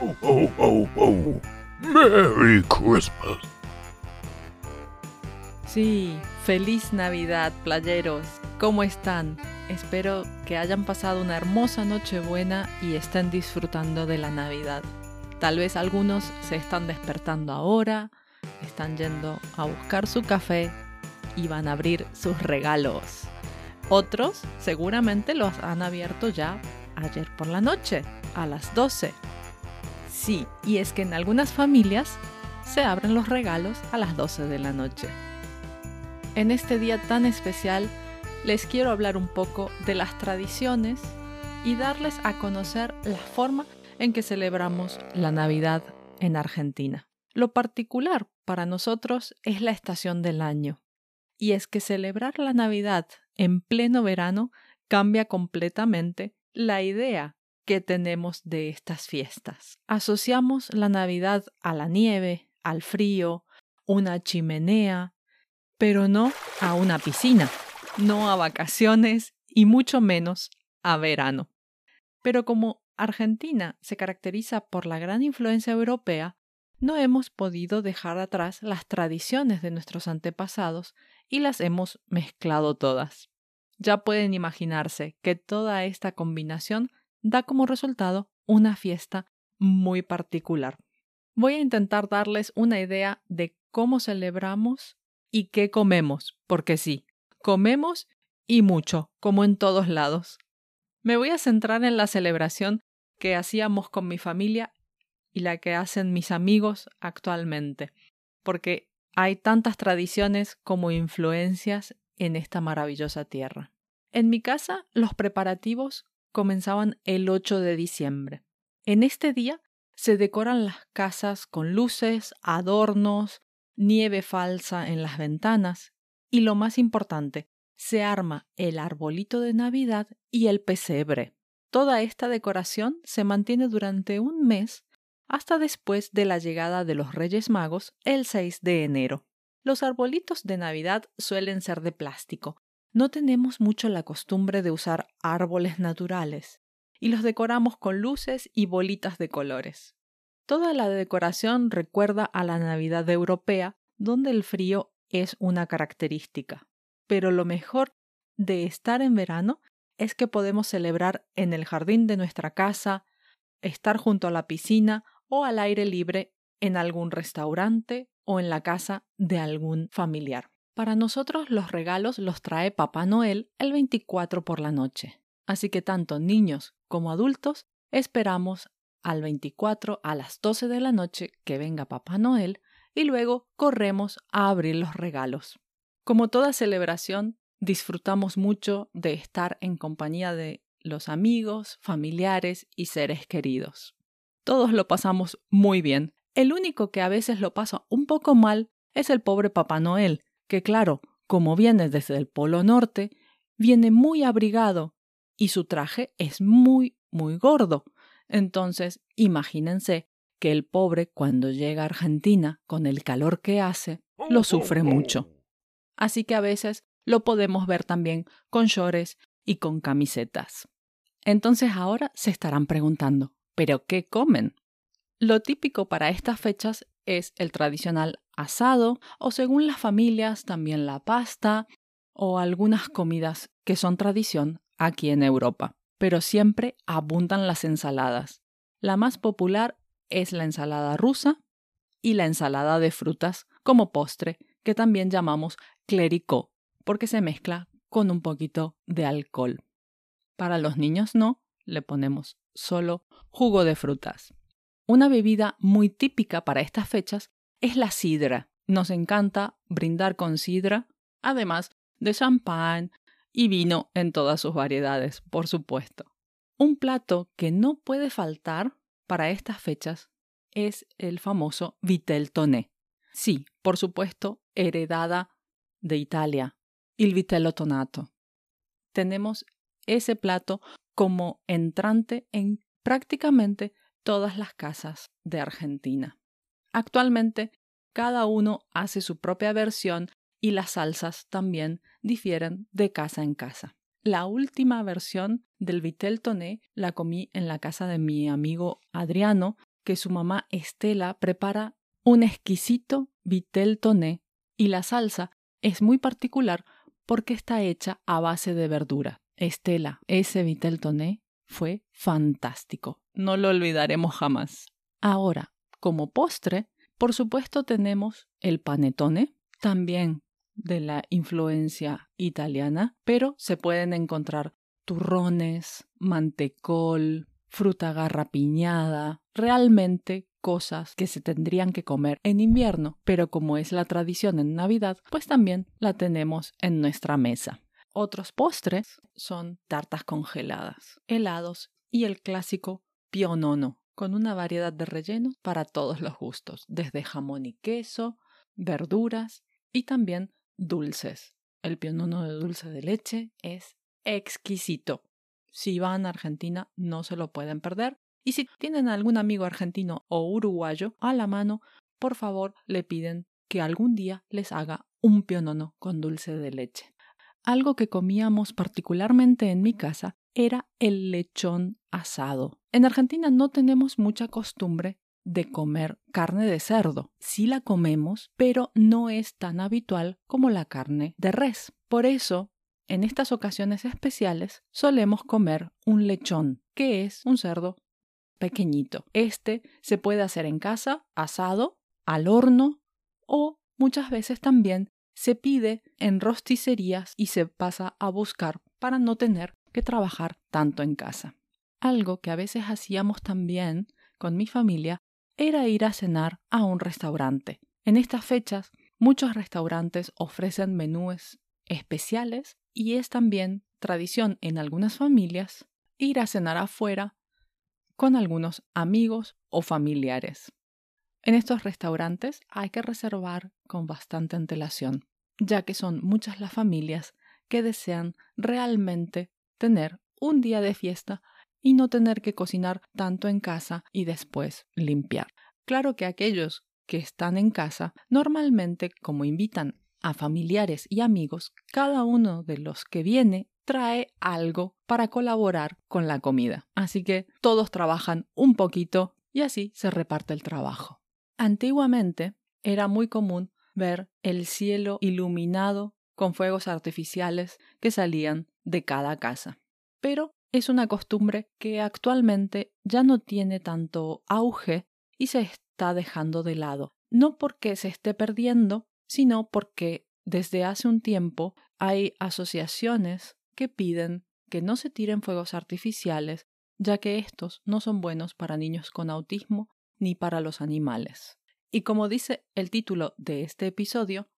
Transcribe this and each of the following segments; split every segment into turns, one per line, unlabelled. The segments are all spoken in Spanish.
Ho, ho, ho. Merry Christmas.
Sí, feliz Navidad, playeros. ¿Cómo están? Espero que hayan pasado una hermosa Nochebuena y estén disfrutando de la Navidad. Tal vez algunos se están despertando ahora, están yendo a buscar su café y van a abrir sus regalos. Otros seguramente los han abierto ya ayer por la noche, a las 12. Sí, y es que en algunas familias se abren los regalos a las 12 de la noche. En este día tan especial les quiero hablar un poco de las tradiciones y darles a conocer la forma en que celebramos la Navidad en Argentina. Lo particular para nosotros es la estación del año. Y es que celebrar la Navidad en pleno verano cambia completamente la idea que tenemos de estas fiestas. Asociamos la Navidad a la nieve, al frío, una chimenea, pero no a una piscina, no a vacaciones y mucho menos a verano. Pero como Argentina se caracteriza por la gran influencia europea, no hemos podido dejar atrás las tradiciones de nuestros antepasados y las hemos mezclado todas. Ya pueden imaginarse que toda esta combinación da como resultado una fiesta muy particular. Voy a intentar darles una idea de cómo celebramos y qué comemos, porque sí, comemos y mucho, como en todos lados. Me voy a centrar en la celebración que hacíamos con mi familia y la que hacen mis amigos actualmente, porque hay tantas tradiciones como influencias en esta maravillosa tierra. En mi casa los preparativos comenzaban el 8 de diciembre. En este día se decoran las casas con luces, adornos, nieve falsa en las ventanas y lo más importante, se arma el arbolito de Navidad y el pesebre. Toda esta decoración se mantiene durante un mes hasta después de la llegada de los Reyes Magos el 6 de enero. Los arbolitos de Navidad suelen ser de plástico. No tenemos mucho la costumbre de usar árboles naturales y los decoramos con luces y bolitas de colores. Toda la decoración recuerda a la Navidad europea, donde el frío es una característica. Pero lo mejor de estar en verano es que podemos celebrar en el jardín de nuestra casa, estar junto a la piscina o al aire libre en algún restaurante o en la casa de algún familiar. Para nosotros los regalos los trae Papá Noel el 24 por la noche. Así que tanto niños como adultos esperamos al 24 a las 12 de la noche que venga Papá Noel y luego corremos a abrir los regalos. Como toda celebración, disfrutamos mucho de estar en compañía de los amigos, familiares y seres queridos. Todos lo pasamos muy bien. El único que a veces lo pasa un poco mal es el pobre Papá Noel, que claro, como viene desde el Polo Norte, viene muy abrigado y su traje es muy, muy gordo, entonces, imagínense que el pobre cuando llega a Argentina con el calor que hace, lo sufre mucho. Así que a veces lo podemos ver también con shorts y con camisetas. Entonces ahora se estarán preguntando, ¿pero qué comen? Lo típico para estas fechas es el tradicional asado o según las familias también la pasta o algunas comidas que son tradición aquí en Europa pero siempre abundan las ensaladas. La más popular es la ensalada rusa y la ensalada de frutas como postre, que también llamamos clericó, porque se mezcla con un poquito de alcohol. Para los niños no, le ponemos solo jugo de frutas. Una bebida muy típica para estas fechas es la sidra. Nos encanta brindar con sidra, además de champán, y vino en todas sus variedades, por supuesto. Un plato que no puede faltar para estas fechas es el famoso vitel toné. Sí, por supuesto, heredada de Italia, el vitello tonato. Tenemos ese plato como entrante en prácticamente todas las casas de Argentina. Actualmente, cada uno hace su propia versión y las salsas también difieren de casa en casa. La última versión del Vitel Toné la comí en la casa de mi amigo Adriano, que su mamá Estela prepara un exquisito vitel toné y la salsa es muy particular porque está hecha a base de verdura. Estela, ese vitel toné fue fantástico. No lo olvidaremos jamás. Ahora, como postre, por supuesto tenemos el panetone, también de la influencia italiana, pero se pueden encontrar turrones, mantecol, fruta garrapiñada, realmente cosas que se tendrían que comer en invierno, pero como es la tradición en Navidad, pues también la tenemos en nuestra mesa. Otros postres son tartas congeladas, helados y el clásico pionono, con una variedad de rellenos para todos los gustos, desde jamón y queso, verduras y también dulces. El pionono de dulce de leche es exquisito. Si van a Argentina no se lo pueden perder. Y si tienen algún amigo argentino o uruguayo a la mano, por favor le piden que algún día les haga un pionono con dulce de leche. Algo que comíamos particularmente en mi casa era el lechón En Argentina no tenemos mucha costumbre de comer carne de cerdo. Sí la comemos, pero no es tan habitual como la carne de res. Por eso, en estas ocasiones especiales, solemos comer un lechón, que es un cerdo pequeñito. Este se puede hacer en casa, asado, al horno o muchas veces también se pide en rosticerías y se pasa a buscar para no tener que trabajar tanto en casa. Algo que a veces hacíamos también con mi familia era ir a cenar a un restaurante. En estas fechas, muchos restaurantes ofrecen menúes especiales y es también tradición en algunas familias ir a cenar afuera con algunos amigos o familiares. En estos restaurantes hay que reservar con bastante antelación, ya que son muchas las familias que desean realmente tener un día de fiesta y no tener que cocinar tanto en casa y después limpiar. Claro que aquellos que están en casa normalmente como invitan a familiares y amigos, cada uno de los que viene trae algo para colaborar con la comida. Así que todos trabajan un poquito y así se reparte el trabajo. Antiguamente era muy común ver el cielo iluminado con fuegos artificiales que salían de cada casa. Pero es una costumbre que actualmente ya no tiene tanto auge y se está dejando de lado. No porque se esté perdiendo, sino porque desde hace un tiempo hay asociaciones que piden que no se tiren fuegos artificiales, ya que estos no son buenos para niños con autismo ni para los animales. Y como dice el título de este episodio,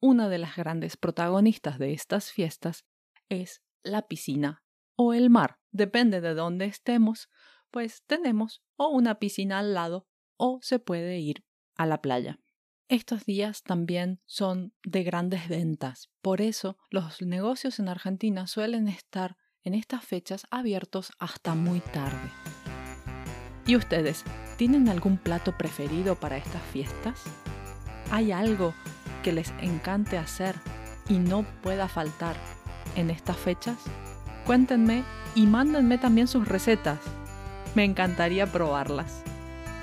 una de las grandes protagonistas de estas fiestas es la piscina o el mar. Depende de dónde estemos, pues tenemos o una piscina al lado o se puede ir a la playa. Estos días también son de grandes ventas, por eso los negocios en Argentina suelen estar en estas fechas abiertos hasta muy tarde. ¿Y ustedes tienen algún plato preferido para estas fiestas? ¿Hay algo que les encante hacer y no pueda faltar en estas fechas? Cuéntenme y mándenme también sus recetas. Me encantaría probarlas.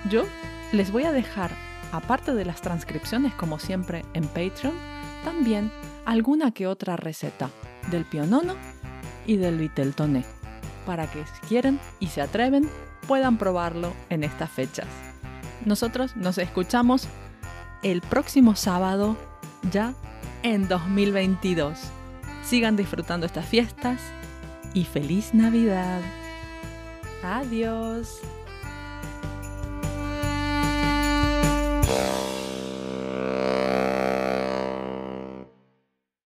Yo les voy a dejar, aparte de las transcripciones como siempre en Patreon, también alguna que otra receta del pionono y del viteltoné, para que si quieren y se atreven puedan probarlo en estas fechas. Nosotros nos escuchamos el próximo sábado ya en 2022. Sigan disfrutando estas fiestas y feliz Navidad. Adiós.